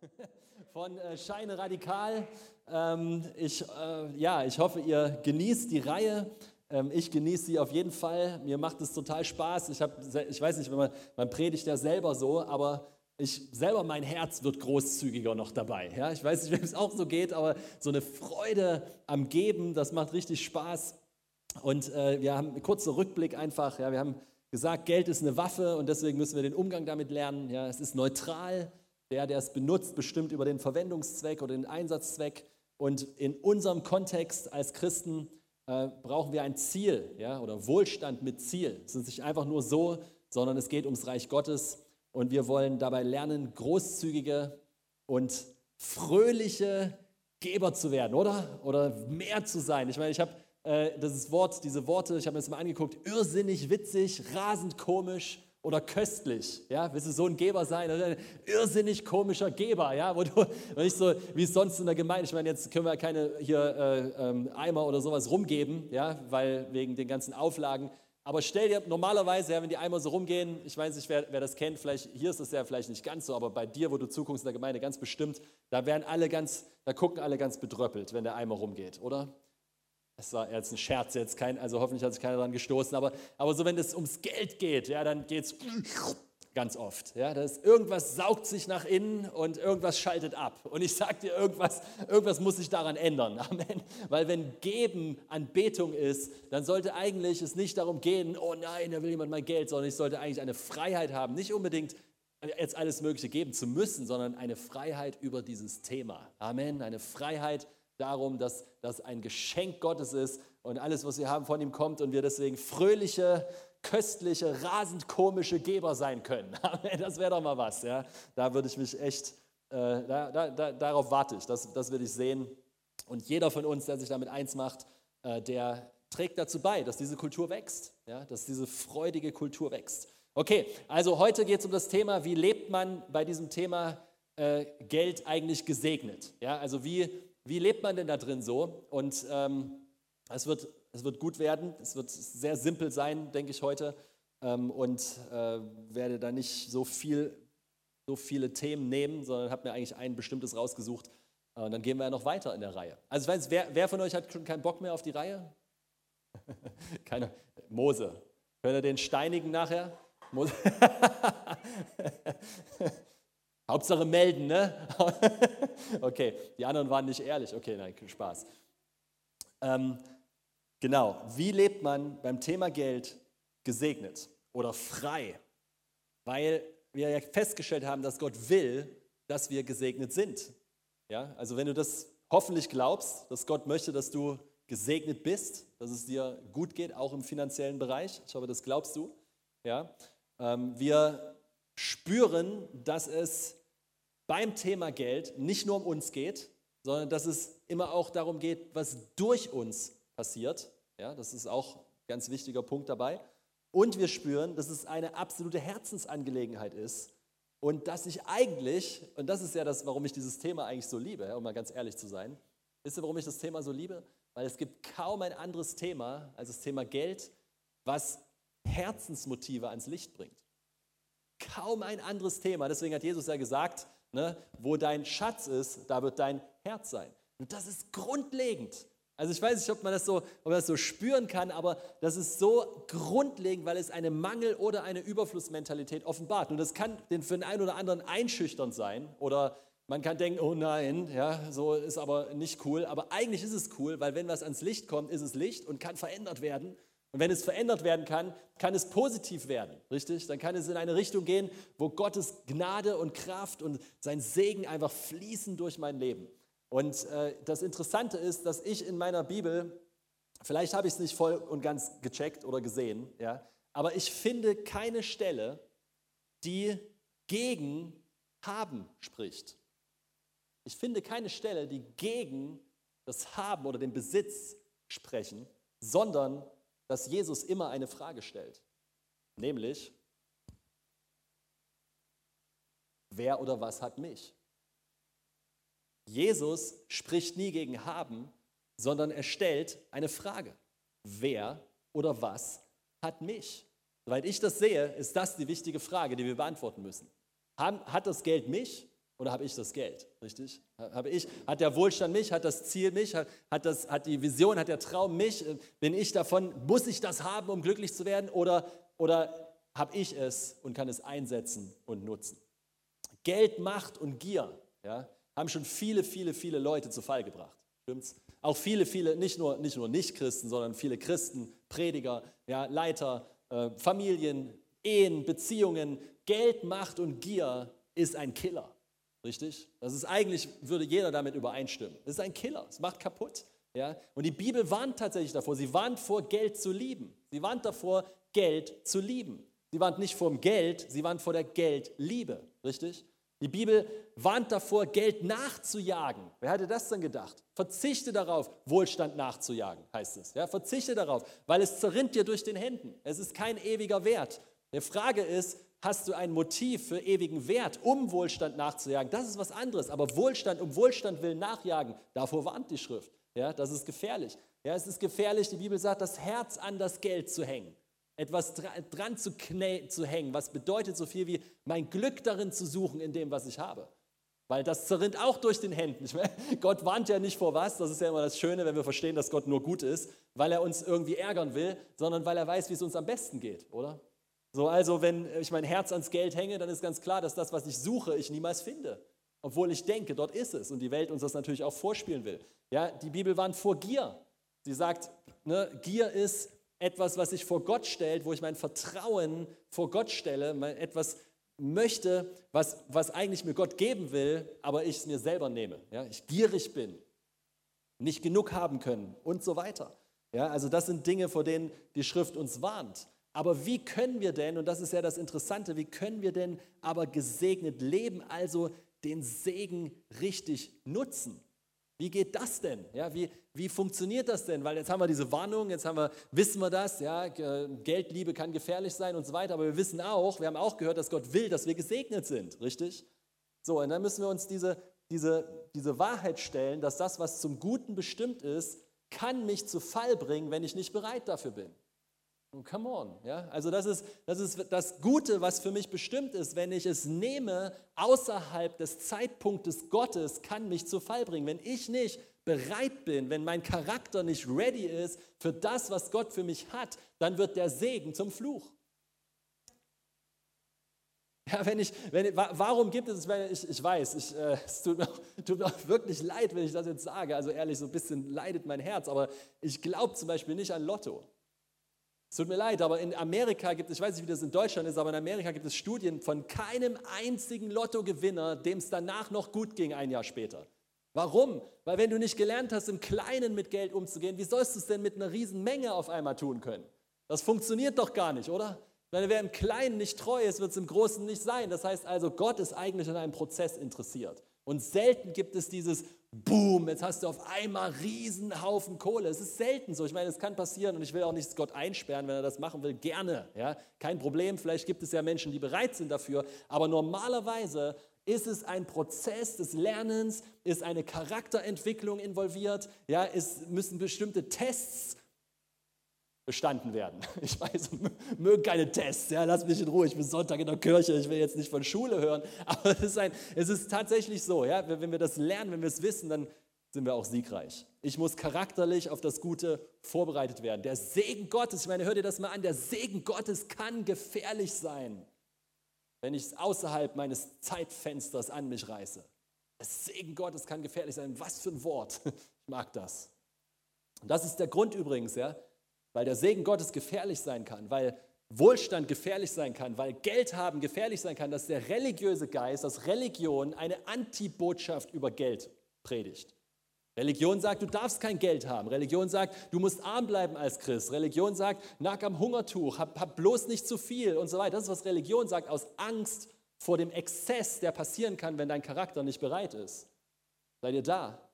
von äh, Scheine Radikal. Ähm, ich, äh, ja, ich hoffe, ihr genießt die Reihe. Ähm, ich genieße sie auf jeden Fall. Mir macht es total Spaß. Ich, hab, ich weiß nicht, man, man predigt ja selber so, aber ich selber, mein Herz wird großzügiger noch dabei. Ja? Ich weiß nicht, wem es auch so geht, aber so eine Freude am Geben, das macht richtig Spaß. Und äh, wir haben einen kurzen Rückblick einfach. Ja? Wir haben gesagt, Geld ist eine Waffe und deswegen müssen wir den Umgang damit lernen. Ja? Es ist neutral. Der, der es benutzt, bestimmt über den Verwendungszweck oder den Einsatzzweck. Und in unserem Kontext als Christen äh, brauchen wir ein Ziel ja? oder Wohlstand mit Ziel. Es ist nicht einfach nur so, sondern es geht ums Reich Gottes. Und wir wollen dabei lernen, großzügige und fröhliche Geber zu werden, oder? Oder mehr zu sein. Ich meine, ich habe äh, das Wort, diese Worte, ich habe mir das mal angeguckt, irrsinnig witzig, rasend komisch oder köstlich. Ja, willst du so ein Geber sein? Ein irrsinnig komischer Geber, ja, wo du nicht so wie sonst in der Gemeinde. Ich meine, jetzt können wir keine hier äh, ähm, Eimer oder sowas rumgeben, ja, weil wegen den ganzen Auflagen. Aber stell dir normalerweise, ja, wenn die Eimer so rumgehen, ich weiß nicht, wer, wer, das kennt, vielleicht hier ist das ja vielleicht nicht ganz so, aber bei dir, wo du zuguckst in der Gemeinde, ganz bestimmt, da werden alle ganz, da gucken alle ganz bedröppelt, wenn der Eimer rumgeht, oder? Das war jetzt ein Scherz, jetzt kein, also hoffentlich hat sich keiner daran gestoßen, aber, aber so, wenn es ums Geld geht, ja, dann geht es ganz oft. Ja, das irgendwas saugt sich nach innen und irgendwas schaltet ab. Und ich sage dir, irgendwas, irgendwas muss sich daran ändern. Amen. Weil wenn Geben Anbetung ist, dann sollte eigentlich es nicht darum gehen, oh nein, da will jemand mein Geld, sondern ich sollte eigentlich eine Freiheit haben, nicht unbedingt jetzt alles Mögliche geben zu müssen, sondern eine Freiheit über dieses Thema. Amen. Eine Freiheit darum, dass das ein Geschenk Gottes ist und alles, was wir haben, von ihm kommt und wir deswegen fröhliche, köstliche, rasend komische Geber sein können. Das wäre doch mal was. Ja? Da würde ich mich echt, äh, da, da, da, darauf warte ich, das, das will ich sehen. Und jeder von uns, der sich damit eins macht, äh, der trägt dazu bei, dass diese Kultur wächst, ja? dass diese freudige Kultur wächst. Okay, also heute geht es um das Thema, wie lebt man bei diesem Thema äh, Geld eigentlich gesegnet? Ja, also wie wie lebt man denn da drin so? Und ähm, es, wird, es wird gut werden, es wird sehr simpel sein, denke ich heute. Ähm, und äh, werde da nicht so, viel, so viele Themen nehmen, sondern habe mir eigentlich ein bestimmtes rausgesucht. Äh, und dann gehen wir ja noch weiter in der Reihe. Also ich weiß, wer, wer von euch hat schon keinen Bock mehr auf die Reihe? Keine. Mose. Hört ihr den steinigen nachher? Mose. Hauptsache melden, ne? okay, die anderen waren nicht ehrlich. Okay, nein, Spaß. Ähm, genau, wie lebt man beim Thema Geld gesegnet oder frei? Weil wir ja festgestellt haben, dass Gott will, dass wir gesegnet sind. Ja, also wenn du das hoffentlich glaubst, dass Gott möchte, dass du gesegnet bist, dass es dir gut geht, auch im finanziellen Bereich. Ich hoffe, das glaubst du. Ja, ähm, wir spüren, dass es beim Thema Geld nicht nur um uns geht, sondern dass es immer auch darum geht, was durch uns passiert. Ja, das ist auch ein ganz wichtiger Punkt dabei. Und wir spüren, dass es eine absolute Herzensangelegenheit ist und dass ich eigentlich, und das ist ja das, warum ich dieses Thema eigentlich so liebe, um mal ganz ehrlich zu sein, wisst ihr, warum ich das Thema so liebe? Weil es gibt kaum ein anderes Thema als das Thema Geld, was Herzensmotive ans Licht bringt. Kaum ein anderes Thema. Deswegen hat Jesus ja gesagt, Ne? Wo dein Schatz ist, da wird dein Herz sein. Und das ist grundlegend. Also ich weiß nicht, ob man das so, ob man das so spüren kann, aber das ist so grundlegend, weil es eine Mangel- oder eine Überflussmentalität offenbart. Und das kann für den einen oder anderen einschüchternd sein oder man kann denken, oh nein, ja, so ist aber nicht cool. Aber eigentlich ist es cool, weil wenn was ans Licht kommt, ist es Licht und kann verändert werden. Und wenn es verändert werden kann, kann es positiv werden, richtig? Dann kann es in eine Richtung gehen, wo Gottes Gnade und Kraft und sein Segen einfach fließen durch mein Leben. Und äh, das Interessante ist, dass ich in meiner Bibel, vielleicht habe ich es nicht voll und ganz gecheckt oder gesehen, ja, aber ich finde keine Stelle, die gegen haben spricht. Ich finde keine Stelle, die gegen das Haben oder den Besitz sprechen, sondern dass Jesus immer eine Frage stellt, nämlich, wer oder was hat mich? Jesus spricht nie gegen haben, sondern er stellt eine Frage. Wer oder was hat mich? Soweit ich das sehe, ist das die wichtige Frage, die wir beantworten müssen. Hat das Geld mich oder habe ich das Geld? Richtig? Habe ich, hat der Wohlstand mich, hat das Ziel mich, hat, hat, das, hat die Vision, hat der Traum mich? Bin ich davon, muss ich das haben, um glücklich zu werden? Oder, oder habe ich es und kann es einsetzen und nutzen? Geld, Macht und Gier ja, haben schon viele, viele, viele Leute zu Fall gebracht. Stimmt's? Auch viele, viele, nicht nur, nicht nur Nicht-Christen, sondern viele Christen, Prediger, ja, Leiter, äh, Familien, Ehen, Beziehungen. Geld, Macht und Gier ist ein Killer. Richtig? Das ist eigentlich, würde jeder damit übereinstimmen. Das ist ein Killer, es macht kaputt. Ja? Und die Bibel warnt tatsächlich davor. Sie warnt vor, Geld zu lieben. Sie warnt davor, Geld zu lieben. Sie warnt nicht vor dem Geld, sie warnt vor der Geldliebe. Richtig? Die Bibel warnt davor, Geld nachzujagen. Wer hätte das denn gedacht? Verzichte darauf, Wohlstand nachzujagen, heißt es. Ja, verzichte darauf, weil es zerrinnt dir durch den Händen. Es ist kein ewiger Wert. Die Frage ist, hast du ein Motiv für ewigen Wert, um Wohlstand nachzujagen? Das ist was anderes. Aber Wohlstand um Wohlstand willen nachjagen, davor warnt die Schrift. Ja, das ist gefährlich. Ja, es ist gefährlich, die Bibel sagt, das Herz an das Geld zu hängen etwas dran zu, zu hängen, was bedeutet so viel wie mein Glück darin zu suchen in dem, was ich habe. Weil das zerrinnt auch durch den Händen. Gott warnt ja nicht vor was, das ist ja immer das Schöne, wenn wir verstehen, dass Gott nur gut ist, weil er uns irgendwie ärgern will, sondern weil er weiß, wie es uns am besten geht, oder? So, also wenn ich mein Herz ans Geld hänge, dann ist ganz klar, dass das, was ich suche, ich niemals finde. Obwohl ich denke, dort ist es und die Welt uns das natürlich auch vorspielen will. Ja, die Bibel warnt vor Gier. Sie sagt, ne, Gier ist etwas, was sich vor Gott stellt, wo ich mein Vertrauen vor Gott stelle, etwas möchte, was, was eigentlich mir Gott geben will, aber ich es mir selber nehme. Ja, ich gierig bin, nicht genug haben können und so weiter. Ja, also das sind Dinge, vor denen die Schrift uns warnt. Aber wie können wir denn, und das ist ja das Interessante, wie können wir denn aber gesegnet leben, also den Segen richtig nutzen? Wie geht das denn? Ja, wie, wie funktioniert das denn? Weil jetzt haben wir diese Warnung, jetzt haben wir, wissen wir das, ja, Geldliebe kann gefährlich sein und so weiter, aber wir wissen auch, wir haben auch gehört, dass Gott will, dass wir gesegnet sind, richtig? So, und dann müssen wir uns diese, diese, diese Wahrheit stellen, dass das, was zum Guten bestimmt ist, kann mich zu Fall bringen, wenn ich nicht bereit dafür bin. Oh, come on, ja? Also das ist, das ist das Gute, was für mich bestimmt ist. Wenn ich es nehme, außerhalb des Zeitpunktes Gottes, kann mich zu Fall bringen. Wenn ich nicht bereit bin, wenn mein Charakter nicht ready ist für das, was Gott für mich hat, dann wird der Segen zum Fluch. Ja, wenn ich, wenn, warum gibt es, ich, ich weiß, ich, äh, es tut mir, tut mir auch wirklich leid, wenn ich das jetzt sage, also ehrlich, so ein bisschen leidet mein Herz, aber ich glaube zum Beispiel nicht an Lotto. Es tut mir leid, aber in Amerika gibt es, ich weiß nicht, wie das in Deutschland ist, aber in Amerika gibt es Studien von keinem einzigen Lottogewinner, dem es danach noch gut ging, ein Jahr später. Warum? Weil wenn du nicht gelernt hast, im Kleinen mit Geld umzugehen, wie sollst du es denn mit einer riesen Menge auf einmal tun können? Das funktioniert doch gar nicht, oder? Weil wer im Kleinen nicht treu ist, wird es im Großen nicht sein. Das heißt also, Gott ist eigentlich an einem Prozess interessiert. Und selten gibt es dieses Boom, jetzt hast du auf einmal riesen Haufen Kohle. Es ist selten so. Ich meine, es kann passieren und ich will auch nicht Gott einsperren, wenn er das machen will, gerne. Ja? Kein Problem, vielleicht gibt es ja Menschen, die bereit sind dafür. Aber normalerweise ist es ein Prozess des Lernens, ist eine Charakterentwicklung involviert, ja, es müssen bestimmte Tests bestanden werden. Ich weiß, mögen keine Tests, ja, lass mich in Ruhe, ich bin Sonntag in der Kirche, ich will jetzt nicht von Schule hören, aber es ist, ein, es ist tatsächlich so, ja, wenn wir das lernen, wenn wir es wissen, dann sind wir auch siegreich. Ich muss charakterlich auf das Gute vorbereitet werden. Der Segen Gottes, ich meine, hör dir das mal an, der Segen Gottes kann gefährlich sein, wenn ich es außerhalb meines Zeitfensters an mich reiße. Der Segen Gottes kann gefährlich sein. Was für ein Wort. Ich mag das. Und das ist der Grund übrigens, ja, weil der Segen Gottes gefährlich sein kann, weil Wohlstand gefährlich sein kann, weil Geld haben gefährlich sein kann, dass der religiöse Geist, dass Religion eine Antibotschaft über Geld predigt. Religion sagt, du darfst kein Geld haben. Religion sagt, du musst arm bleiben als Christ. Religion sagt, nag am Hungertuch, hab, hab bloß nicht zu viel und so weiter. Das ist, was Religion sagt, aus Angst vor dem Exzess, der passieren kann, wenn dein Charakter nicht bereit ist. Seid ihr da?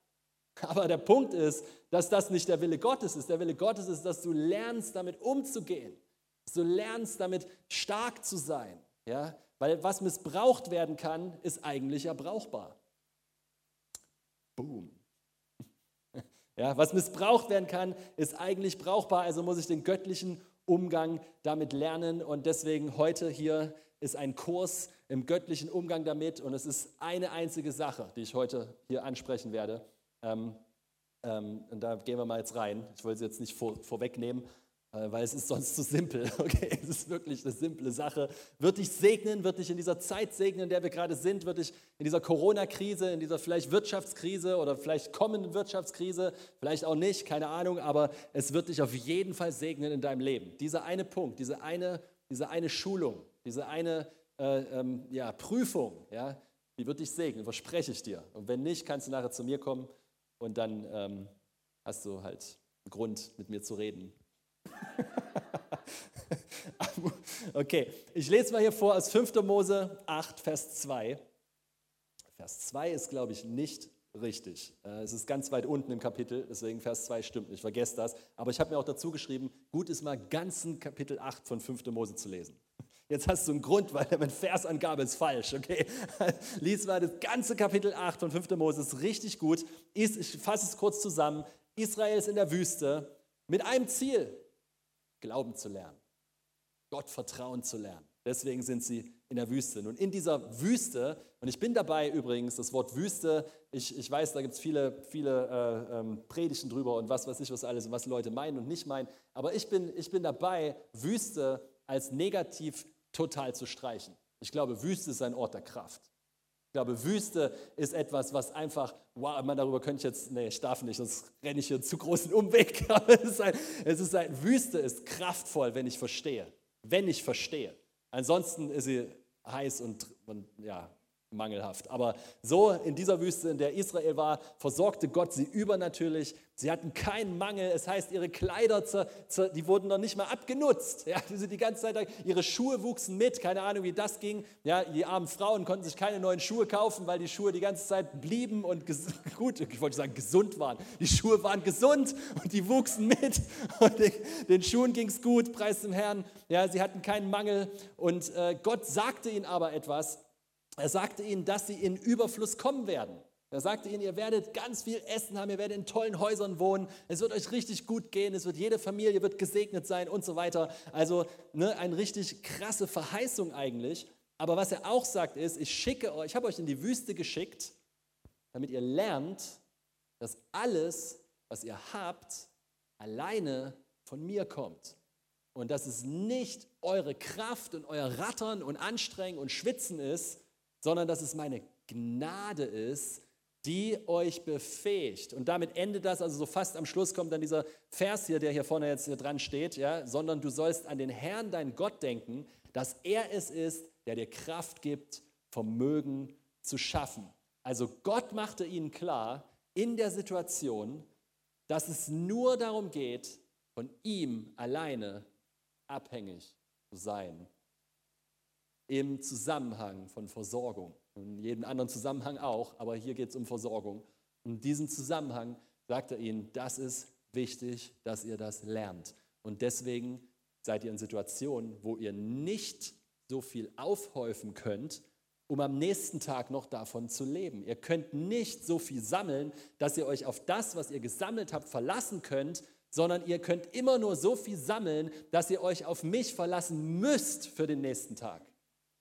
Aber der Punkt ist, dass das nicht der Wille Gottes ist. Der Wille Gottes ist, dass du lernst, damit umzugehen. Dass du lernst, damit stark zu sein. Ja? Weil was missbraucht werden kann, ist eigentlich ja brauchbar. Boom. Ja, was missbraucht werden kann, ist eigentlich brauchbar. Also muss ich den göttlichen Umgang damit lernen. Und deswegen heute hier ist ein Kurs im göttlichen Umgang damit und es ist eine einzige Sache, die ich heute hier ansprechen werde. Ähm, ähm, und da gehen wir mal jetzt rein. Ich wollte sie jetzt nicht vor, vorwegnehmen, äh, weil es ist sonst zu simpel. Okay, es ist wirklich eine simple Sache. Wird dich segnen, wird dich in dieser Zeit segnen, in der wir gerade sind, wird dich in dieser Corona-Krise, in dieser vielleicht Wirtschaftskrise oder vielleicht kommenden Wirtschaftskrise, vielleicht auch nicht, keine Ahnung, aber es wird dich auf jeden Fall segnen in deinem Leben. Dieser eine Punkt, diese eine, diese eine Schulung, diese eine äh, ähm, ja, Prüfung, ja, die wird dich segnen, verspreche ich dir. Und wenn nicht, kannst du nachher zu mir kommen und dann ähm, hast du halt einen Grund, mit mir zu reden. okay, ich lese mal hier vor aus 5. Mose 8, Vers 2. Vers 2 ist, glaube ich, nicht richtig. Äh, es ist ganz weit unten im Kapitel, deswegen Vers 2 stimmt nicht, vergesst das. Aber ich habe mir auch dazu geschrieben, gut ist mal ganzen Kapitel 8 von 5. Mose zu lesen. Jetzt hast du einen Grund, weil meine Versangabe ist falsch, okay? Lies mal das ganze Kapitel 8 von 5. Mose, ist richtig gut. Ich fasse es kurz zusammen. Israel ist in der Wüste mit einem Ziel, Glauben zu lernen, Gott vertrauen zu lernen. Deswegen sind sie in der Wüste. Und in dieser Wüste, und ich bin dabei übrigens, das Wort Wüste, ich, ich weiß, da gibt es viele, viele äh, ähm, Predigten drüber und was weiß ich, was alles und was Leute meinen und nicht meinen. Aber ich bin, ich bin dabei, Wüste als negativ total zu streichen. Ich glaube, Wüste ist ein Ort der Kraft. Ich glaube, Wüste ist etwas, was einfach, wow, man, darüber könnte ich jetzt, nee, ich darf nicht, sonst renne ich hier einen zu großen Umweg. Aber es ist, ein, es ist ein, Wüste ist kraftvoll, wenn ich verstehe. Wenn ich verstehe. Ansonsten ist sie heiß und, und ja, mangelhaft. Aber so in dieser Wüste, in der Israel war, versorgte Gott sie übernatürlich. Sie hatten keinen Mangel. Es heißt, ihre Kleider, die wurden noch nicht mal abgenutzt. Ja, die sind die ganze Zeit, ihre Schuhe wuchsen mit. Keine Ahnung, wie das ging. Ja, die armen Frauen konnten sich keine neuen Schuhe kaufen, weil die Schuhe die ganze Zeit blieben und gut, ich wollte sagen, gesund waren. Die Schuhe waren gesund und die wuchsen mit. Und den Schuhen ging es gut, preis dem Herrn. Ja, sie hatten keinen Mangel. Und äh, Gott sagte ihnen aber etwas, er sagte ihnen, dass sie in Überfluss kommen werden. Er sagte ihnen, ihr werdet ganz viel Essen haben, ihr werdet in tollen Häusern wohnen, es wird euch richtig gut gehen, es wird jede Familie wird gesegnet sein und so weiter. Also ne, eine richtig krasse Verheißung eigentlich. Aber was er auch sagt ist, ich schicke euch, ich habe euch in die Wüste geschickt, damit ihr lernt, dass alles, was ihr habt, alleine von mir kommt. Und dass es nicht eure Kraft und euer Rattern und Anstrengen und Schwitzen ist, sondern dass es meine Gnade ist, die euch befähigt. Und damit endet das, also so fast am Schluss kommt dann dieser Vers hier, der hier vorne jetzt hier dran steht, ja, sondern du sollst an den Herrn, deinen Gott denken, dass er es ist, der dir Kraft gibt, Vermögen zu schaffen. Also Gott machte ihnen klar in der Situation, dass es nur darum geht, von ihm alleine abhängig zu sein im Zusammenhang von Versorgung. In jedem anderen Zusammenhang auch, aber hier geht es um Versorgung. Und in diesem Zusammenhang sagt er ihnen, das ist wichtig, dass ihr das lernt. Und deswegen seid ihr in Situationen, wo ihr nicht so viel aufhäufen könnt, um am nächsten Tag noch davon zu leben. Ihr könnt nicht so viel sammeln, dass ihr euch auf das, was ihr gesammelt habt, verlassen könnt, sondern ihr könnt immer nur so viel sammeln, dass ihr euch auf mich verlassen müsst für den nächsten Tag.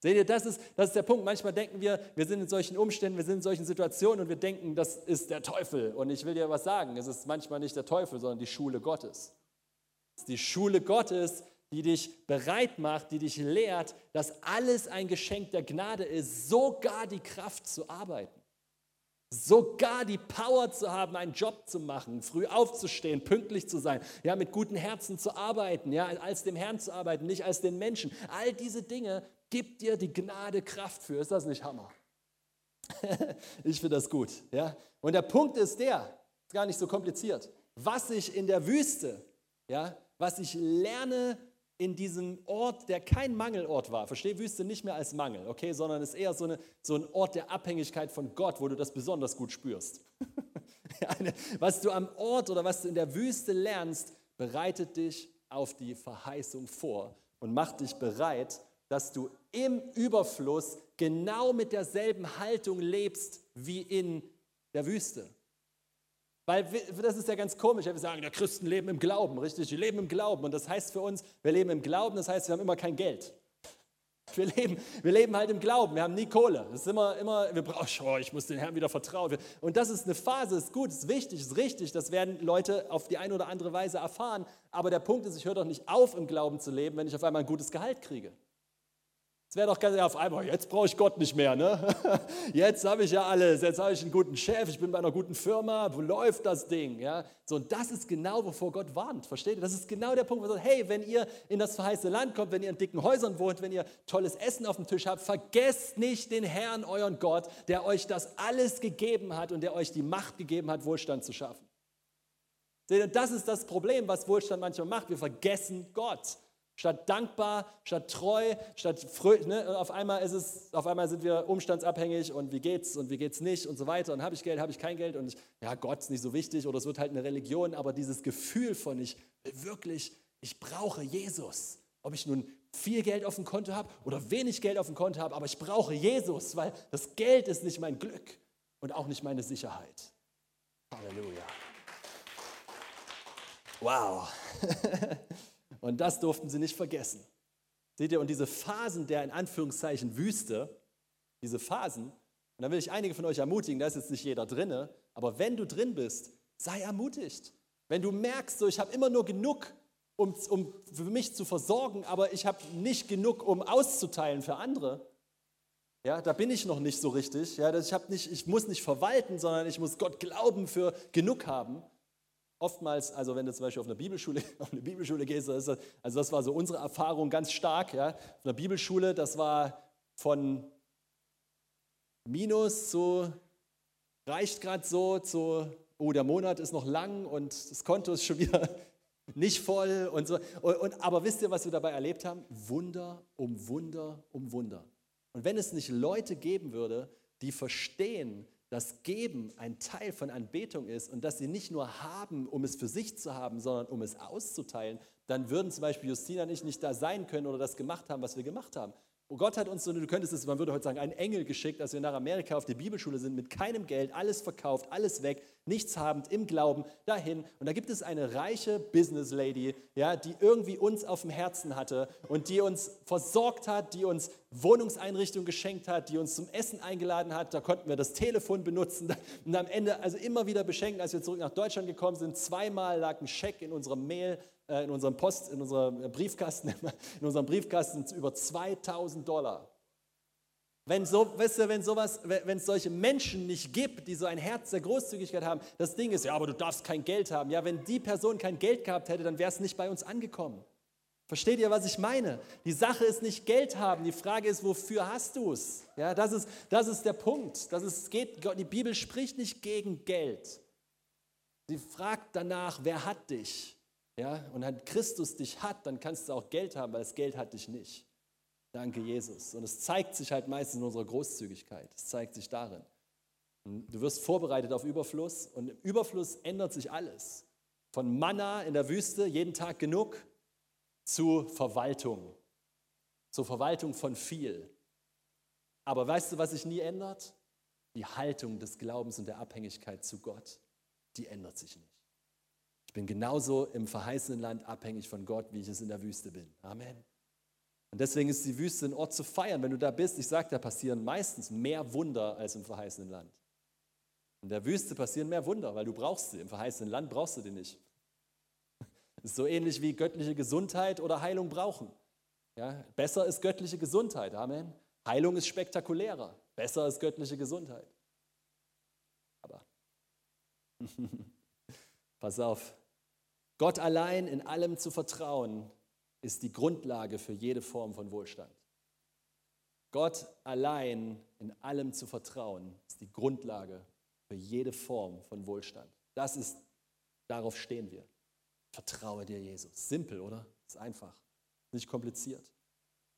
Seht ihr, das ist, das ist der Punkt. Manchmal denken wir, wir sind in solchen Umständen, wir sind in solchen Situationen und wir denken, das ist der Teufel. Und ich will dir was sagen, es ist manchmal nicht der Teufel, sondern die Schule Gottes. Es ist die Schule Gottes, die dich bereit macht, die dich lehrt, dass alles ein Geschenk der Gnade ist, sogar die Kraft zu arbeiten. Sogar die Power zu haben, einen Job zu machen, früh aufzustehen, pünktlich zu sein, ja, mit guten Herzen zu arbeiten, ja, als dem Herrn zu arbeiten, nicht als den Menschen. All diese Dinge gibt dir die Gnade Kraft für. Ist das nicht Hammer? ich finde das gut. Ja? Und der Punkt ist der, ist gar nicht so kompliziert. Was ich in der Wüste, ja, was ich lerne in diesem Ort, der kein Mangelort war. Verstehe Wüste nicht mehr als Mangel, okay, sondern ist eher so, eine, so ein Ort der Abhängigkeit von Gott, wo du das besonders gut spürst. was du am Ort oder was du in der Wüste lernst, bereitet dich auf die Verheißung vor und macht dich bereit, dass du im Überfluss genau mit derselben Haltung lebst wie in der Wüste. Weil das ist ja ganz komisch. Wir sagen, der Christen leben im Glauben, richtig? Die leben im Glauben. Und das heißt für uns, wir leben im Glauben, das heißt, wir haben immer kein Geld. Wir leben, wir leben halt im Glauben, wir haben nie Kohle. Das ist immer, immer wir brauchen, oh, ich muss den Herrn wieder vertrauen. Und das ist eine Phase, ist gut, ist wichtig, ist richtig. Das werden Leute auf die eine oder andere Weise erfahren. Aber der Punkt ist, ich höre doch nicht auf, im Glauben zu leben, wenn ich auf einmal ein gutes Gehalt kriege. Es wäre doch ganz auf einmal, jetzt brauche ich Gott nicht mehr. Ne? Jetzt habe ich ja alles, jetzt habe ich einen guten Chef, ich bin bei einer guten Firma, wo läuft das Ding? Ja? So, und das ist genau, wovor Gott warnt, versteht ihr? Das ist genau der Punkt, wo er sagt, hey, wenn ihr in das verheißene Land kommt, wenn ihr in dicken Häusern wohnt, wenn ihr tolles Essen auf dem Tisch habt, vergesst nicht den Herrn, euren Gott, der euch das alles gegeben hat und der euch die Macht gegeben hat, Wohlstand zu schaffen. Seht ihr, das ist das Problem, was Wohlstand manchmal macht. Wir vergessen Gott. Statt dankbar, statt treu, statt fröhlich, ne, auf, einmal auf einmal sind wir umstandsabhängig und wie geht's und wie geht's nicht und so weiter und habe ich Geld, habe ich kein Geld und ich, ja, Gott ist nicht so wichtig oder es wird halt eine Religion, aber dieses Gefühl von ich wirklich, ich brauche Jesus. Ob ich nun viel Geld auf dem Konto habe oder wenig Geld auf dem Konto habe, aber ich brauche Jesus, weil das Geld ist nicht mein Glück und auch nicht meine Sicherheit. Halleluja. Wow. Und das durften sie nicht vergessen. Seht ihr, und diese Phasen der in Anführungszeichen Wüste, diese Phasen, und da will ich einige von euch ermutigen, da ist jetzt nicht jeder drinne, aber wenn du drin bist, sei ermutigt. Wenn du merkst, so ich habe immer nur genug, um, um für mich zu versorgen, aber ich habe nicht genug, um auszuteilen für andere, ja, da bin ich noch nicht so richtig. Ja, ich, nicht, ich muss nicht verwalten, sondern ich muss Gott glauben für genug haben oftmals, also wenn du zum Beispiel auf eine Bibelschule, auf eine Bibelschule gehst, das also das war so unsere Erfahrung ganz stark. Ja. Auf einer Bibelschule, das war von Minus zu reicht gerade so zu, oh, der Monat ist noch lang und das Konto ist schon wieder nicht voll und so. Und, und, aber wisst ihr, was wir dabei erlebt haben? Wunder um Wunder um Wunder. Und wenn es nicht Leute geben würde, die verstehen, dass Geben ein Teil von Anbetung ist und dass sie nicht nur haben, um es für sich zu haben, sondern um es auszuteilen, dann würden zum Beispiel Justina und ich nicht da sein können oder das gemacht haben, was wir gemacht haben. Und Gott hat uns so, du könntest es, man würde heute sagen, einen Engel geschickt, als wir nach Amerika auf die Bibelschule sind, mit keinem Geld, alles verkauft, alles weg, nichts habend, im Glauben, dahin. Und da gibt es eine reiche Business Lady, ja, die irgendwie uns auf dem Herzen hatte und die uns versorgt hat, die uns Wohnungseinrichtungen geschenkt hat, die uns zum Essen eingeladen hat. Da konnten wir das Telefon benutzen und am Ende also immer wieder beschenken, als wir zurück nach Deutschland gekommen sind. Zweimal lag ein Scheck in unserem Mail in unserem Post, in unserem Briefkasten, in unserem Briefkasten über 2000 Dollar. Wenn so, weißt du, wenn sowas, wenn es solche Menschen nicht gibt, die so ein Herz der Großzügigkeit haben, das Ding ist, ja, aber du darfst kein Geld haben. Ja, wenn die Person kein Geld gehabt hätte, dann wäre es nicht bei uns angekommen. Versteht ihr, was ich meine? Die Sache ist nicht Geld haben, die Frage ist, wofür hast du es? Ja, das ist, das ist der Punkt. Das ist, geht, die Bibel spricht nicht gegen Geld. Sie fragt danach, wer hat dich? Ja, und wenn Christus dich hat, dann kannst du auch Geld haben, weil das Geld hat dich nicht. Danke, Jesus. Und es zeigt sich halt meistens in unserer Großzügigkeit. Es zeigt sich darin. Du wirst vorbereitet auf Überfluss und im Überfluss ändert sich alles. Von Manna in der Wüste, jeden Tag genug, zu Verwaltung. Zur Verwaltung von viel. Aber weißt du, was sich nie ändert? Die Haltung des Glaubens und der Abhängigkeit zu Gott, die ändert sich nicht. Ich bin genauso im verheißenen Land abhängig von Gott, wie ich es in der Wüste bin. Amen. Und deswegen ist die Wüste ein Ort zu feiern. Wenn du da bist, ich sage, da passieren meistens mehr Wunder als im verheißenen Land. In der Wüste passieren mehr Wunder, weil du brauchst sie. Im verheißenen Land brauchst du die nicht. Das ist so ähnlich wie göttliche Gesundheit oder Heilung brauchen. Ja, besser ist göttliche Gesundheit. Amen. Heilung ist spektakulärer. Besser ist göttliche Gesundheit. Aber pass auf, Gott allein in allem zu vertrauen, ist die Grundlage für jede Form von Wohlstand. Gott allein in allem zu vertrauen, ist die Grundlage für jede Form von Wohlstand. Das ist, darauf stehen wir. Vertraue dir, Jesus. Simpel, oder? Ist einfach, nicht kompliziert.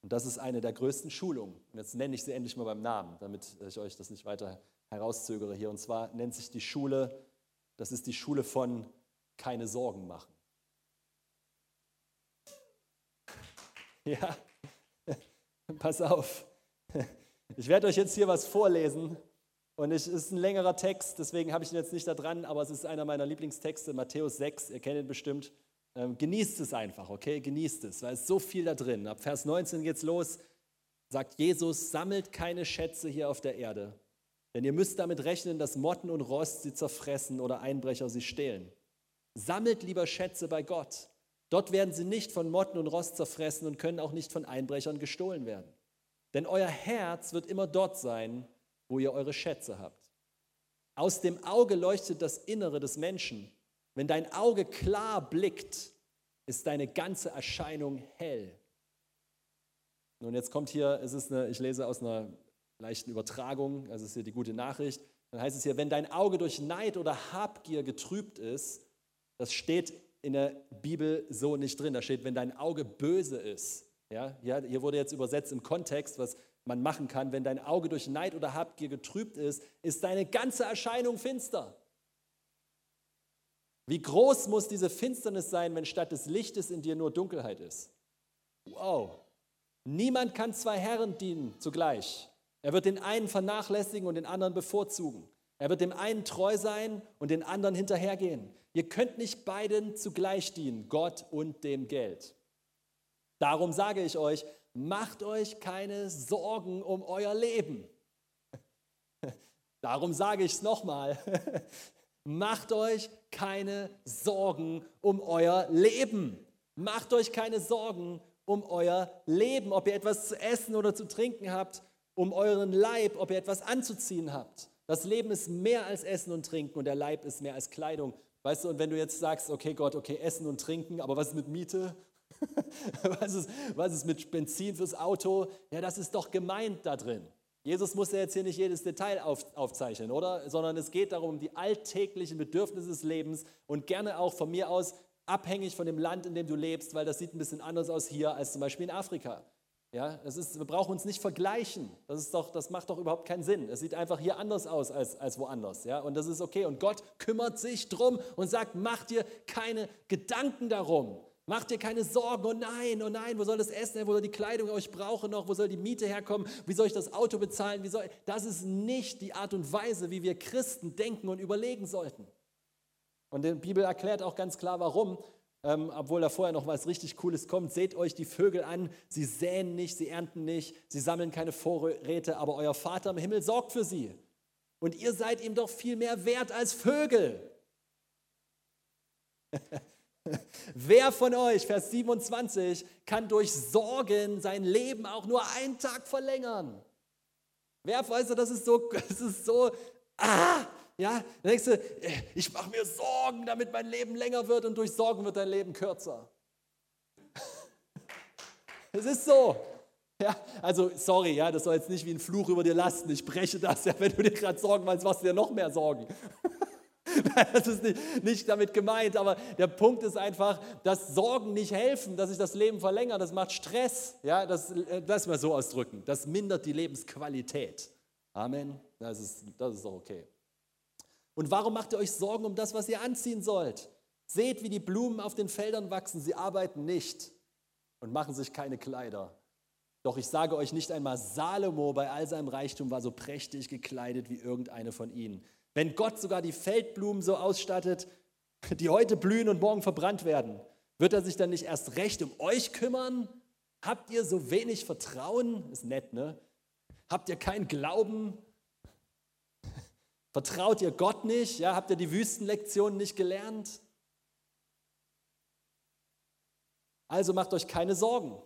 Und das ist eine der größten Schulungen. Und jetzt nenne ich sie endlich mal beim Namen, damit ich euch das nicht weiter herauszögere hier. Und zwar nennt sich die Schule, das ist die Schule von keine Sorgen machen. Ja, pass auf. Ich werde euch jetzt hier was vorlesen und es ist ein längerer Text, deswegen habe ich ihn jetzt nicht da dran, aber es ist einer meiner Lieblingstexte, Matthäus 6, ihr kennt ihn bestimmt. Ähm, genießt es einfach, okay? Genießt es, weil es ist so viel da drin. Ab Vers 19 geht es los. sagt Jesus, sammelt keine Schätze hier auf der Erde, denn ihr müsst damit rechnen, dass Motten und Rost sie zerfressen oder Einbrecher sie stehlen. Sammelt lieber Schätze bei Gott. Dort werden sie nicht von Motten und Rost zerfressen und können auch nicht von Einbrechern gestohlen werden. Denn euer Herz wird immer dort sein, wo ihr eure Schätze habt. Aus dem Auge leuchtet das Innere des Menschen. Wenn dein Auge klar blickt, ist deine ganze Erscheinung hell. Nun, jetzt kommt hier, es ist eine, ich lese aus einer leichten Übertragung, also ist hier die gute Nachricht. Dann heißt es hier, wenn dein Auge durch Neid oder Habgier getrübt ist, das steht in der Bibel so nicht drin. Da steht, wenn dein Auge böse ist. Ja, hier wurde jetzt übersetzt im Kontext, was man machen kann. Wenn dein Auge durch Neid oder Habgier getrübt ist, ist deine ganze Erscheinung finster. Wie groß muss diese Finsternis sein, wenn statt des Lichtes in dir nur Dunkelheit ist? Wow. Niemand kann zwei Herren dienen zugleich. Er wird den einen vernachlässigen und den anderen bevorzugen. Er wird dem einen treu sein und den anderen hinterhergehen. Ihr könnt nicht beiden zugleich dienen, Gott und dem Geld. Darum sage ich euch, macht euch keine Sorgen um euer Leben. Darum sage ich es nochmal. Macht euch keine Sorgen um euer Leben. Macht euch keine Sorgen um euer Leben, ob ihr etwas zu essen oder zu trinken habt, um euren Leib, ob ihr etwas anzuziehen habt. Das Leben ist mehr als Essen und Trinken und der Leib ist mehr als Kleidung. Weißt du, und wenn du jetzt sagst, okay Gott, okay, Essen und Trinken, aber was ist mit Miete? was, ist, was ist mit Benzin fürs Auto? Ja, das ist doch gemeint da drin. Jesus muss ja jetzt hier nicht jedes Detail auf, aufzeichnen, oder? Sondern es geht darum, die alltäglichen Bedürfnisse des Lebens und gerne auch von mir aus abhängig von dem Land, in dem du lebst, weil das sieht ein bisschen anders aus hier als zum Beispiel in Afrika. Ja, das ist, wir brauchen uns nicht vergleichen. Das, ist doch, das macht doch überhaupt keinen Sinn. Es sieht einfach hier anders aus als, als woanders. Ja? Und das ist okay. Und Gott kümmert sich drum und sagt, mach dir keine Gedanken darum. Mach dir keine Sorgen. Oh nein, oh nein, wo soll das Essen, wo soll die Kleidung, oh, ich brauche noch, wo soll die Miete herkommen, wie soll ich das Auto bezahlen? Wie soll, das ist nicht die Art und Weise, wie wir Christen denken und überlegen sollten. Und die Bibel erklärt auch ganz klar, warum ähm, obwohl da vorher noch was richtig Cooles kommt. Seht euch die Vögel an. Sie säen nicht, sie ernten nicht, sie sammeln keine Vorräte, aber euer Vater im Himmel sorgt für sie. Und ihr seid ihm doch viel mehr wert als Vögel. Wer von euch, Vers 27, kann durch Sorgen sein Leben auch nur einen Tag verlängern? Wer weiß, das ist so, das ist so, ah, ja, dann denkst du, äh, ich mache mir Sorgen, damit mein Leben länger wird und durch Sorgen wird dein Leben kürzer. Es ist so. Ja, also sorry, ja, das soll jetzt nicht wie ein Fluch über dir lasten. Ich breche das, ja, wenn du dir gerade Sorgen machst, machst du dir noch mehr Sorgen. Das ist nicht, nicht, damit gemeint, aber der Punkt ist einfach, dass Sorgen nicht helfen, dass sich das Leben verlängert. Das macht Stress. Ja, das, äh, lass mal so ausdrücken. Das mindert die Lebensqualität. Amen. Das ist, das ist doch okay. Und warum macht ihr euch Sorgen um das, was ihr anziehen sollt? Seht, wie die Blumen auf den Feldern wachsen, sie arbeiten nicht und machen sich keine Kleider. Doch ich sage euch nicht einmal, Salomo bei all seinem Reichtum war so prächtig gekleidet wie irgendeine von ihnen. Wenn Gott sogar die Feldblumen so ausstattet, die heute blühen und morgen verbrannt werden, wird er sich dann nicht erst recht um euch kümmern? Habt ihr so wenig Vertrauen? Ist nett, ne? Habt ihr keinen Glauben? Vertraut ihr Gott nicht? Ja, habt ihr die Wüstenlektionen nicht gelernt? Also macht euch keine Sorgen.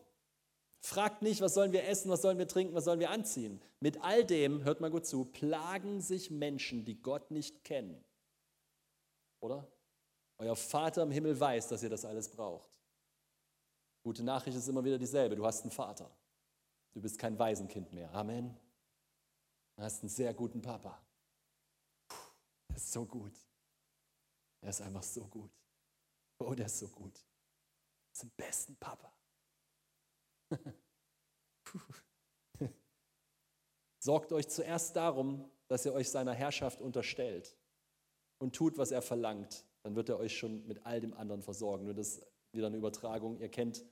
Fragt nicht, was sollen wir essen, was sollen wir trinken, was sollen wir anziehen. Mit all dem, hört mal gut zu, plagen sich Menschen, die Gott nicht kennen. Oder? Euer Vater im Himmel weiß, dass ihr das alles braucht. Gute Nachricht ist immer wieder dieselbe. Du hast einen Vater. Du bist kein Waisenkind mehr. Amen. Du hast einen sehr guten Papa ist so gut. Er ist einfach so gut. Oh, der ist so gut. Er ist den besten Papa. Sorgt euch zuerst darum, dass ihr euch seiner Herrschaft unterstellt und tut, was er verlangt. Dann wird er euch schon mit all dem anderen versorgen. Nur das ist wieder eine Übertragung. Ihr kennt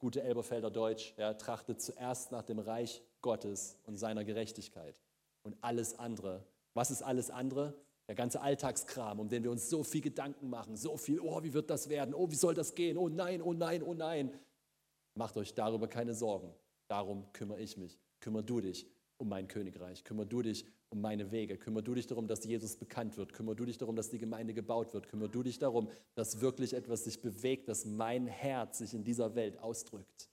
gute Elberfelder Deutsch. Ja, trachtet zuerst nach dem Reich Gottes und seiner Gerechtigkeit. Und alles andere. Was ist alles andere? Der ganze Alltagskram, um den wir uns so viel Gedanken machen, so viel, oh, wie wird das werden? Oh, wie soll das gehen? Oh nein, oh nein, oh nein. Macht euch darüber keine Sorgen. Darum kümmere ich mich. Kümmer du dich um mein Königreich. Kümmer du dich um meine Wege. Kümmer du dich darum, dass Jesus bekannt wird. Kümmer du dich darum, dass die Gemeinde gebaut wird. Kümmer du dich darum, dass wirklich etwas sich bewegt, dass mein Herz sich in dieser Welt ausdrückt.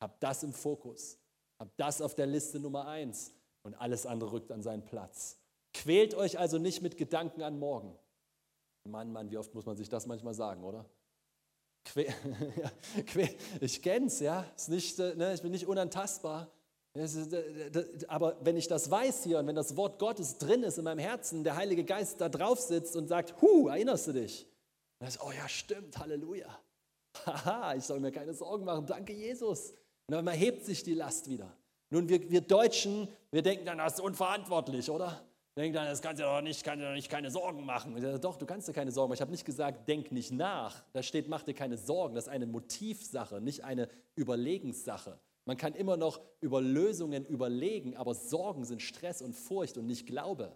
Hab das im Fokus. Hab das auf der Liste Nummer eins. Und alles andere rückt an seinen Platz. Quält euch also nicht mit Gedanken an morgen. Mann, Mann, wie oft muss man sich das manchmal sagen, oder? ich kenn's, ja. Ist nicht, äh, ne, ich bin nicht unantastbar. Aber wenn ich das weiß hier und wenn das Wort Gottes drin ist in meinem Herzen, der Heilige Geist da drauf sitzt und sagt, hu, erinnerst du dich? dann ist, oh ja, stimmt, Halleluja. Haha, ich soll mir keine Sorgen machen, danke Jesus. Und dann hebt sich die Last wieder. Nun, wir, wir Deutschen, wir denken dann, das ist unverantwortlich, oder? Denkt dann, das kannst du doch nicht, kann dir doch nicht keine Sorgen machen. Sage, doch, du kannst dir keine Sorgen machen. Ich habe nicht gesagt, denk nicht nach. Da steht, mach dir keine Sorgen. Das ist eine Motivsache, nicht eine Überlegenssache. Man kann immer noch über Lösungen überlegen, aber Sorgen sind Stress und Furcht und nicht Glaube.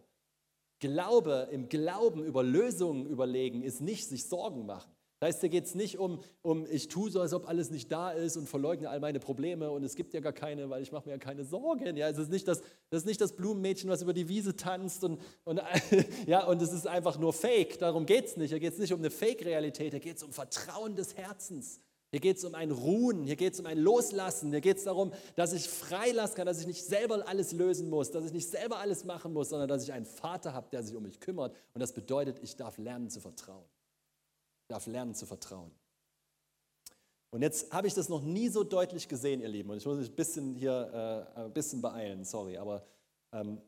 Glaube, im Glauben über Lösungen überlegen, ist nicht sich Sorgen machen. Das heißt, da geht es nicht um, um, ich tue so, als ob alles nicht da ist und verleugne all meine Probleme und es gibt ja gar keine, weil ich mache mir ja keine Sorgen. Ja, es ist nicht das, das ist nicht das Blumenmädchen, was über die Wiese tanzt und, und, ja, und es ist einfach nur Fake. Darum geht es nicht. Hier geht es nicht um eine Fake-Realität, hier geht es um Vertrauen des Herzens. Hier geht es um ein Ruhen, hier geht es um ein Loslassen, hier geht es darum, dass ich freilassen kann, dass ich nicht selber alles lösen muss, dass ich nicht selber alles machen muss, sondern dass ich einen Vater habe, der sich um mich kümmert. Und das bedeutet, ich darf lernen zu vertrauen darf lernen zu vertrauen. Und jetzt habe ich das noch nie so deutlich gesehen, ihr Lieben. Und ich muss mich ein bisschen hier äh, ein bisschen beeilen, sorry, aber ähm,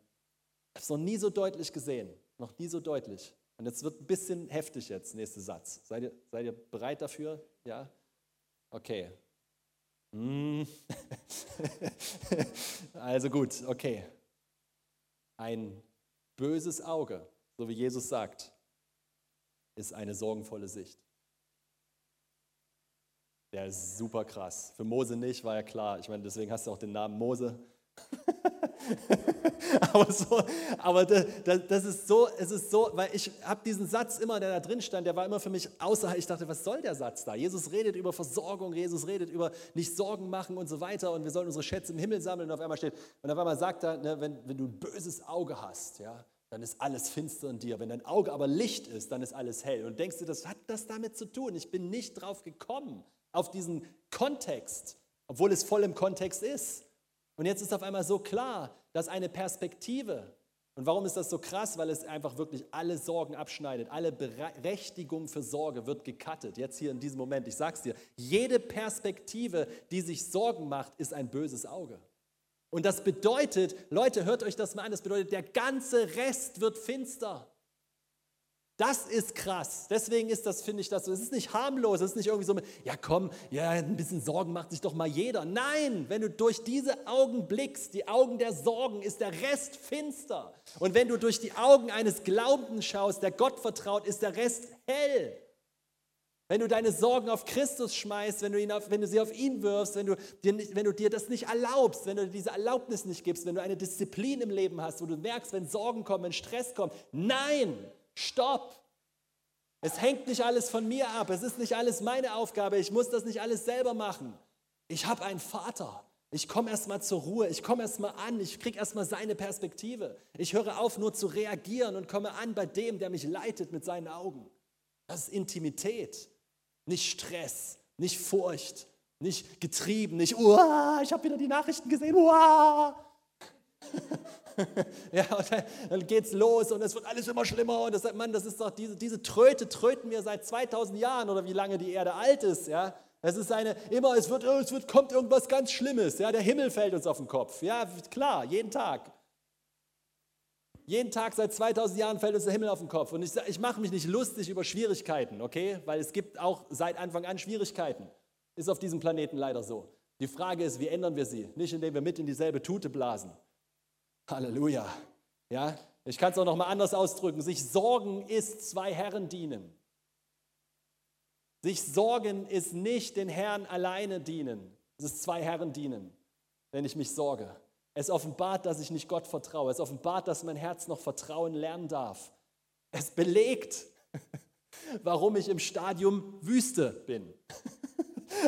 ich habe es noch nie so deutlich gesehen. Noch nie so deutlich. Und jetzt wird ein bisschen heftig jetzt, nächster Satz. Seid ihr, seid ihr bereit dafür? Ja? Okay. Hm. also gut, okay. Ein böses Auge, so wie Jesus sagt, ist eine sorgenvolle Sicht. Der ist super krass. Für Mose nicht, war ja klar. Ich meine, deswegen hast du auch den Namen Mose. aber so, aber das, das, ist so, es ist so, weil ich habe diesen Satz immer, der da drin stand, der war immer für mich außerhalb. Ich dachte, was soll der Satz da? Jesus redet über Versorgung, Jesus redet über nicht Sorgen machen und so weiter und wir sollen unsere Schätze im Himmel sammeln und auf einmal steht, und auf einmal sagt er, ne, wenn, wenn du ein böses Auge hast, ja, dann ist alles finster in dir. Wenn dein Auge aber Licht ist, dann ist alles hell. Und denkst du, das hat das damit zu tun? Ich bin nicht drauf gekommen, auf diesen Kontext, obwohl es voll im Kontext ist. Und jetzt ist auf einmal so klar, dass eine Perspektive, und warum ist das so krass? Weil es einfach wirklich alle Sorgen abschneidet. Alle Berechtigung für Sorge wird gekattet. Jetzt hier in diesem Moment, ich sag's dir, jede Perspektive, die sich Sorgen macht, ist ein böses Auge. Und das bedeutet, Leute, hört euch das mal an, das bedeutet, der ganze Rest wird finster. Das ist krass. Deswegen ist das, finde ich, das so. Es ist nicht harmlos. Es ist nicht irgendwie so, ja komm, ja, ein bisschen Sorgen macht sich doch mal jeder. Nein, wenn du durch diese Augen blickst, die Augen der Sorgen, ist der Rest finster. Und wenn du durch die Augen eines Glaubenden schaust, der Gott vertraut, ist der Rest hell. Wenn du deine Sorgen auf Christus schmeißt, wenn du, ihn auf, wenn du sie auf ihn wirfst, wenn du, dir nicht, wenn du dir das nicht erlaubst, wenn du diese Erlaubnis nicht gibst, wenn du eine Disziplin im Leben hast, wo du merkst, wenn Sorgen kommen, wenn Stress kommt, nein, stopp. Es hängt nicht alles von mir ab, es ist nicht alles meine Aufgabe, ich muss das nicht alles selber machen. Ich habe einen Vater. Ich komme erstmal zur Ruhe, ich komme erstmal an, ich kriege erstmal seine Perspektive. Ich höre auf, nur zu reagieren und komme an bei dem, der mich leitet mit seinen Augen. Das ist Intimität. Nicht Stress, nicht Furcht, nicht getrieben, nicht, uah, ich habe wieder die Nachrichten gesehen, uah. ja, und dann, dann geht's los und es wird alles immer schlimmer und das sagt man, das ist doch diese, diese Tröte tröten wir seit 2000 Jahren oder wie lange die Erde alt ist, ja. Es ist eine, immer, es wird, es wird, kommt irgendwas ganz Schlimmes, ja, der Himmel fällt uns auf den Kopf, ja, klar, jeden Tag. Jeden Tag seit 2000 Jahren fällt uns der Himmel auf den Kopf. Und ich, ich mache mich nicht lustig über Schwierigkeiten, okay? Weil es gibt auch seit Anfang an Schwierigkeiten. Ist auf diesem Planeten leider so. Die Frage ist, wie ändern wir sie? Nicht indem wir mit in dieselbe Tute blasen. Halleluja. Ja? Ich kann es auch noch mal anders ausdrücken. Sich sorgen ist zwei Herren dienen. Sich sorgen ist nicht den Herrn alleine dienen. Es ist zwei Herren dienen, wenn ich mich sorge. Es offenbart, dass ich nicht Gott vertraue. Es offenbart, dass mein Herz noch Vertrauen lernen darf. Es belegt, warum ich im Stadium Wüste bin.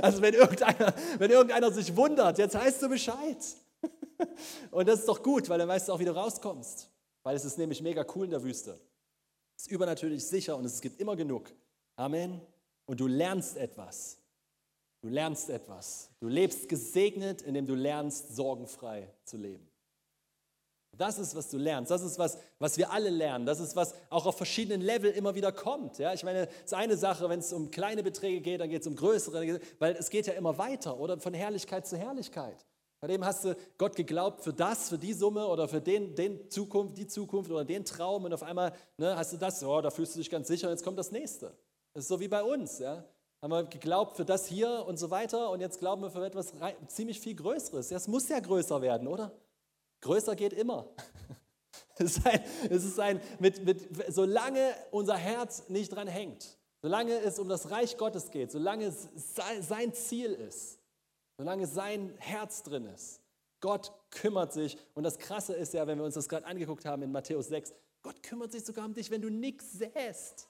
Also wenn irgendeiner, wenn irgendeiner sich wundert, jetzt heißt du Bescheid. Und das ist doch gut, weil dann weißt du auch, wie du rauskommst. Weil es ist nämlich mega cool in der Wüste. Es ist übernatürlich sicher und es gibt immer genug. Amen. Und du lernst etwas. Du lernst etwas. Du lebst gesegnet, indem du lernst, sorgenfrei zu leben. Das ist, was du lernst. Das ist, was, was wir alle lernen. Das ist, was auch auf verschiedenen Level immer wieder kommt. Ja, ich meine, es ist eine Sache, wenn es um kleine Beträge geht, dann geht es um größere, weil es geht ja immer weiter oder von Herrlichkeit zu Herrlichkeit. Bei dem hast du Gott geglaubt für das, für die Summe oder für den, den Zukunft, die Zukunft oder den Traum und auf einmal ne, hast du das, oh, da fühlst du dich ganz sicher jetzt kommt das nächste. Das ist so wie bei uns. Ja? Haben wir geglaubt für das hier und so weiter und jetzt glauben wir für etwas ziemlich viel Größeres. Ja, es muss ja größer werden, oder? Größer geht immer. Es ist ein, es ist ein mit, mit, solange unser Herz nicht dran hängt, solange es um das Reich Gottes geht, solange es sein Ziel ist, solange sein Herz drin ist. Gott kümmert sich. Und das Krasse ist ja, wenn wir uns das gerade angeguckt haben in Matthäus 6, Gott kümmert sich sogar um dich, wenn du nichts säst.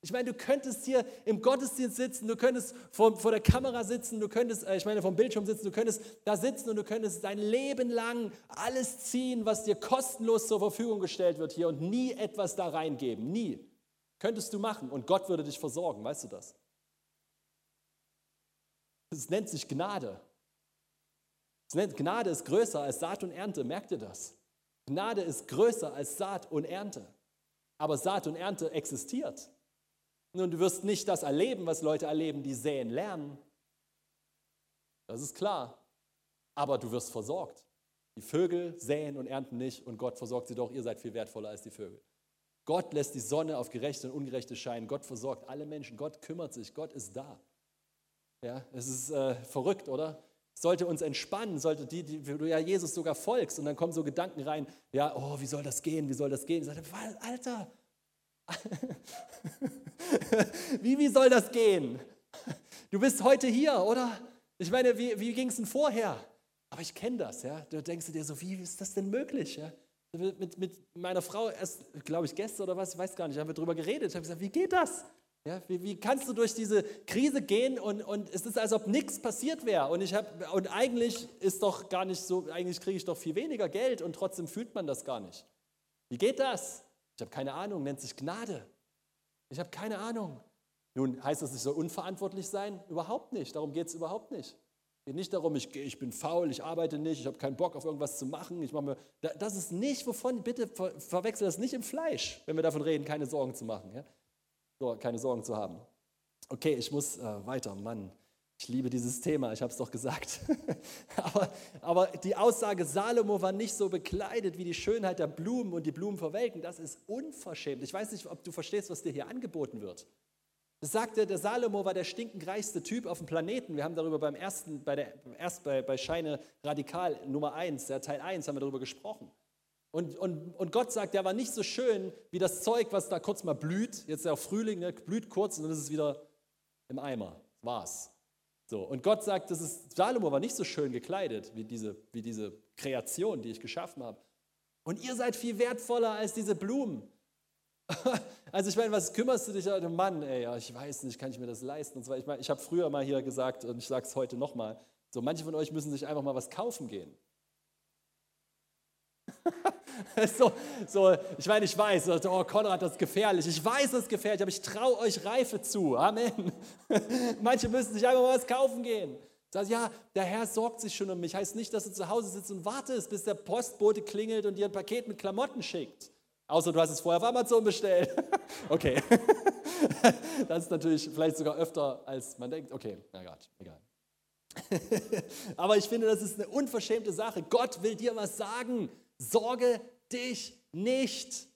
Ich meine, du könntest hier im Gottesdienst sitzen, du könntest vor, vor der Kamera sitzen, du könntest, äh, ich meine, vom Bildschirm sitzen, du könntest da sitzen und du könntest dein Leben lang alles ziehen, was dir kostenlos zur Verfügung gestellt wird hier und nie etwas da reingeben. Nie. Könntest du machen und Gott würde dich versorgen, weißt du das? Es nennt sich Gnade. Nennt, Gnade ist größer als Saat und Ernte, merkt ihr das? Gnade ist größer als Saat und Ernte. Aber Saat und Ernte existiert. Nun, du wirst nicht das erleben, was Leute erleben, die säen lernen. Das ist klar. Aber du wirst versorgt. Die Vögel säen und ernten nicht und Gott versorgt sie doch. Ihr seid viel wertvoller als die Vögel. Gott lässt die Sonne auf Gerechte und Ungerechte scheinen. Gott versorgt alle Menschen. Gott kümmert sich. Gott ist da. Ja, es ist äh, verrückt, oder? Sollte uns entspannen, sollte die, die du ja Jesus sogar folgst und dann kommen so Gedanken rein, ja, oh, wie soll das gehen, wie soll das gehen? Ich sage, Alter, wie, wie soll das gehen? Du bist heute hier, oder? Ich meine, wie, wie ging es denn vorher? Aber ich kenne das, ja. Du denkst dir so, wie ist das denn möglich? Ja? Mit, mit meiner Frau erst, glaube ich, gestern oder was, ich weiß gar nicht, haben wir darüber geredet. Ich habe gesagt, wie geht das? Ja, wie, wie, kannst du durch diese Krise gehen und, und es ist, als ob nichts passiert wäre. Und, und eigentlich ist doch gar nicht so, eigentlich kriege ich doch viel weniger Geld und trotzdem fühlt man das gar nicht. Wie geht das? Ich habe keine Ahnung, nennt sich Gnade. Ich habe keine Ahnung. Nun heißt das, ich soll unverantwortlich sein? Überhaupt nicht. Darum geht es überhaupt nicht. Es geht nicht darum, ich, ich bin faul, ich arbeite nicht, ich habe keinen Bock auf irgendwas zu machen. Ich mache mir, das ist nicht, wovon, bitte ver, verwechsel das nicht im Fleisch, wenn wir davon reden, keine Sorgen zu machen. Ja? So, keine Sorgen zu haben. Okay, ich muss äh, weiter, Mann. Ich liebe dieses Thema, ich habe es doch gesagt. aber, aber die Aussage, Salomo war nicht so bekleidet wie die Schönheit der Blumen und die Blumen verwelken, das ist unverschämt. Ich weiß nicht, ob du verstehst, was dir hier angeboten wird. Das sagte, der Salomo war der stinkendreichste Typ auf dem Planeten. Wir haben darüber beim ersten, bei, der, erst bei, bei Scheine Radikal Nummer 1, der Teil 1, haben wir darüber gesprochen. Und, und, und Gott sagt, der war nicht so schön wie das Zeug, was da kurz mal blüht. Jetzt ist ja auch Frühling, ne, blüht kurz und dann ist es wieder im Eimer. War's. So, und Gott sagt, das ist, Salomo war nicht so schön gekleidet wie diese, wie diese Kreation, die ich geschaffen habe. Und ihr seid viel wertvoller als diese Blumen. Also ich meine, was kümmerst du dich, Mann, ey, ich weiß nicht, kann ich mir das leisten? Und zwar, ich meine, ich habe früher mal hier gesagt und ich sage es heute nochmal, so manche von euch müssen sich einfach mal was kaufen gehen. so, so, ich meine, ich weiß, oh Konrad, das ist gefährlich. Ich weiß, das ist gefährlich, aber ich traue euch Reife zu. Amen. Manche müssen sich einfach mal was kaufen gehen. Sagt, ja, der Herr sorgt sich schon um mich. Heißt nicht, dass du zu Hause sitzt und wartest, bis der Postbote klingelt und dir ein Paket mit Klamotten schickt. Außer du hast es vorher auf Amazon bestellt. okay. das ist natürlich vielleicht sogar öfter, als man denkt. Okay, na Gott, egal. Aber ich finde, das ist eine unverschämte Sache. Gott will dir was sagen. Sorge dich nicht.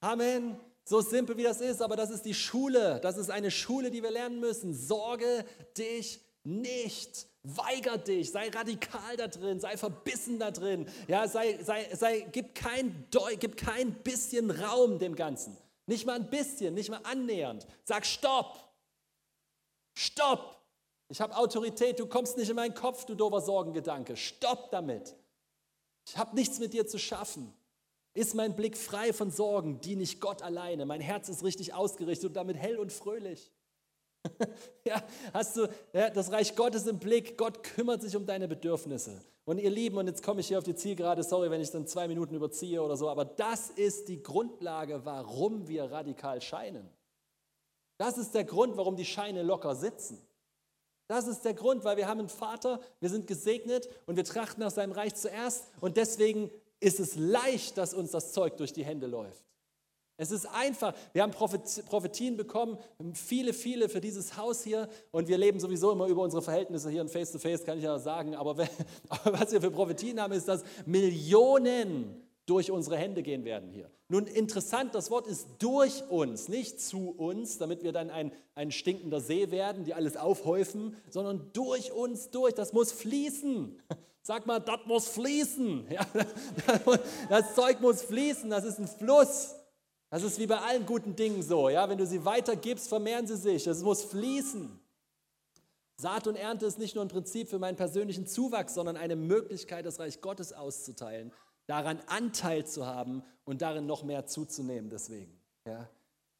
Amen. So simpel wie das ist, aber das ist die Schule. Das ist eine Schule, die wir lernen müssen. Sorge dich nicht. Weiger dich, sei radikal da drin, sei verbissen da drin. Ja, sei, sei, sei, gib, kein, gib kein bisschen Raum dem Ganzen. Nicht mal ein bisschen, nicht mal annähernd. Sag Stopp. Stopp. Ich habe Autorität, du kommst nicht in meinen Kopf, du dober Sorgengedanke. Stopp damit. Ich habe nichts mit dir zu schaffen. Ist mein Blick frei von Sorgen, diene ich Gott alleine. Mein Herz ist richtig ausgerichtet und damit hell und fröhlich. ja, hast du ja, das Reich Gottes im Blick? Gott kümmert sich um deine Bedürfnisse. Und ihr Lieben, und jetzt komme ich hier auf die Zielgerade, sorry, wenn ich dann zwei Minuten überziehe oder so, aber das ist die Grundlage, warum wir radikal scheinen. Das ist der Grund, warum die Scheine locker sitzen. Das ist der Grund, weil wir haben einen Vater, wir sind gesegnet und wir trachten nach seinem Reich zuerst und deswegen ist es leicht, dass uns das Zeug durch die Hände läuft. Es ist einfach. Wir haben Prophetien bekommen, viele, viele für dieses Haus hier und wir leben sowieso immer über unsere Verhältnisse hier in Face-to-Face, kann ich ja sagen. Aber, aber was wir für Prophetien haben, ist, dass Millionen durch unsere Hände gehen werden hier. Nun interessant, das Wort ist durch uns, nicht zu uns, damit wir dann ein, ein stinkender See werden, die alles aufhäufen, sondern durch uns durch. Das muss fließen. Sag mal, das muss fließen. Ja, das Zeug muss fließen, das ist ein Fluss. Das ist wie bei allen guten Dingen so. Ja? Wenn du sie weitergibst, vermehren sie sich. Es muss fließen. Saat und Ernte ist nicht nur ein Prinzip für meinen persönlichen Zuwachs, sondern eine Möglichkeit, das Reich Gottes auszuteilen daran Anteil zu haben und darin noch mehr zuzunehmen deswegen. Ja?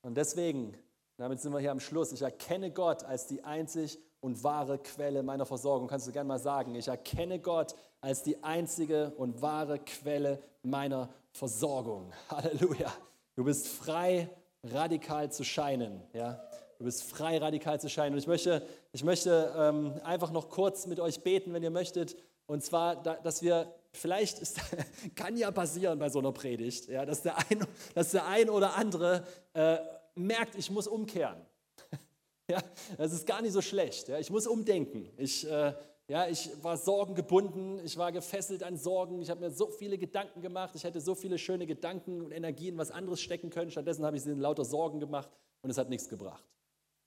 Und deswegen, damit sind wir hier am Schluss, ich erkenne Gott als die einzig und wahre Quelle meiner Versorgung. Kannst du gerne mal sagen, ich erkenne Gott als die einzige und wahre Quelle meiner Versorgung. Halleluja. Du bist frei, radikal zu scheinen. Ja? Du bist frei, radikal zu scheinen. Und ich möchte, ich möchte ähm, einfach noch kurz mit euch beten, wenn ihr möchtet. Und zwar, dass wir Vielleicht ist, kann ja passieren bei so einer Predigt, ja, dass, der ein, dass der ein oder andere äh, merkt, ich muss umkehren. ja, das ist gar nicht so schlecht. Ja, ich muss umdenken. Ich, äh, ja, ich war sorgengebunden, ich war gefesselt an Sorgen, ich habe mir so viele Gedanken gemacht, ich hätte so viele schöne Gedanken und Energien in was anderes stecken können. Stattdessen habe ich sie in lauter Sorgen gemacht und es hat nichts gebracht.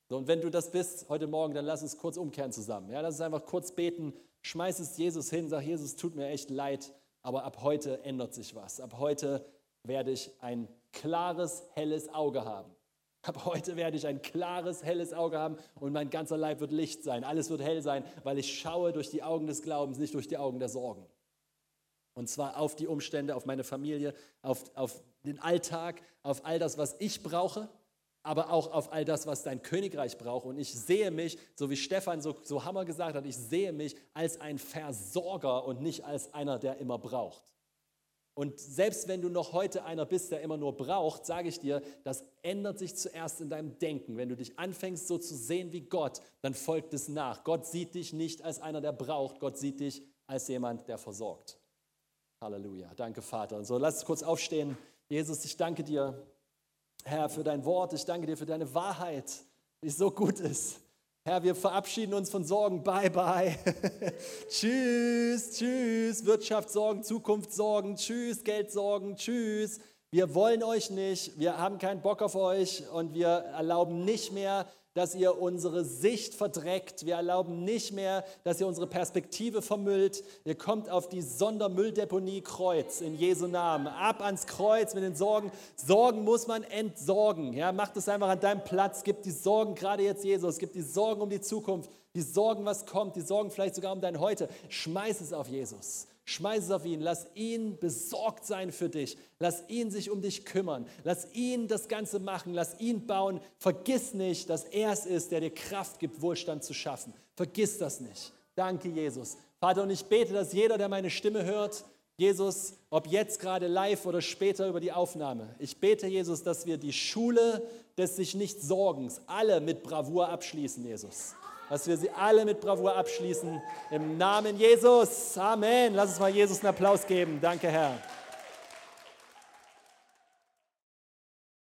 So, und wenn du das bist heute Morgen, dann lass uns kurz umkehren zusammen. Ja, lass uns einfach kurz beten schmeiß es Jesus hin, sag Jesus, tut mir echt leid, aber ab heute ändert sich was. Ab heute werde ich ein klares, helles Auge haben. Ab heute werde ich ein klares, helles Auge haben und mein ganzer Leib wird Licht sein. Alles wird hell sein, weil ich schaue durch die Augen des Glaubens, nicht durch die Augen der Sorgen. Und zwar auf die Umstände, auf meine Familie, auf, auf den Alltag, auf all das, was ich brauche aber auch auf all das, was dein Königreich braucht. Und ich sehe mich, so wie Stefan so, so Hammer gesagt hat, ich sehe mich als ein Versorger und nicht als einer, der immer braucht. Und selbst wenn du noch heute einer bist, der immer nur braucht, sage ich dir, das ändert sich zuerst in deinem Denken. Wenn du dich anfängst, so zu sehen wie Gott, dann folgt es nach. Gott sieht dich nicht als einer, der braucht, Gott sieht dich als jemand, der versorgt. Halleluja. Danke, Vater. Und so, lass uns kurz aufstehen. Jesus, ich danke dir Herr, für dein Wort. Ich danke dir für deine Wahrheit, die so gut ist. Herr, wir verabschieden uns von Sorgen. Bye, bye. tschüss, tschüss. Wirtschaftssorgen, Zukunftssorgen. Tschüss, Geldsorgen. Tschüss. Wir wollen euch nicht. Wir haben keinen Bock auf euch und wir erlauben nicht mehr, dass ihr unsere Sicht verdreckt. Wir erlauben nicht mehr, dass ihr unsere Perspektive vermüllt. Ihr kommt auf die Sondermülldeponie Kreuz in Jesu Namen. Ab ans Kreuz mit den Sorgen. Sorgen muss man entsorgen. Ja, macht es einfach an deinem Platz. Gib die Sorgen, gerade jetzt Jesus, gib die Sorgen um die Zukunft, die Sorgen, was kommt, die Sorgen vielleicht sogar um dein Heute. Schmeiß es auf Jesus. Schmeiß es auf ihn. Lass ihn besorgt sein für dich. Lass ihn sich um dich kümmern. Lass ihn das Ganze machen. Lass ihn bauen. Vergiss nicht, dass er es ist, der dir Kraft gibt, Wohlstand zu schaffen. Vergiss das nicht. Danke, Jesus. Vater, und ich bete, dass jeder, der meine Stimme hört, Jesus, ob jetzt gerade live oder später über die Aufnahme, ich bete, Jesus, dass wir die Schule des sich nicht Sorgens alle mit Bravour abschließen, Jesus dass wir sie alle mit Bravour abschließen. Im Namen Jesus. Amen. Lass uns mal Jesus einen Applaus geben. Danke, Herr.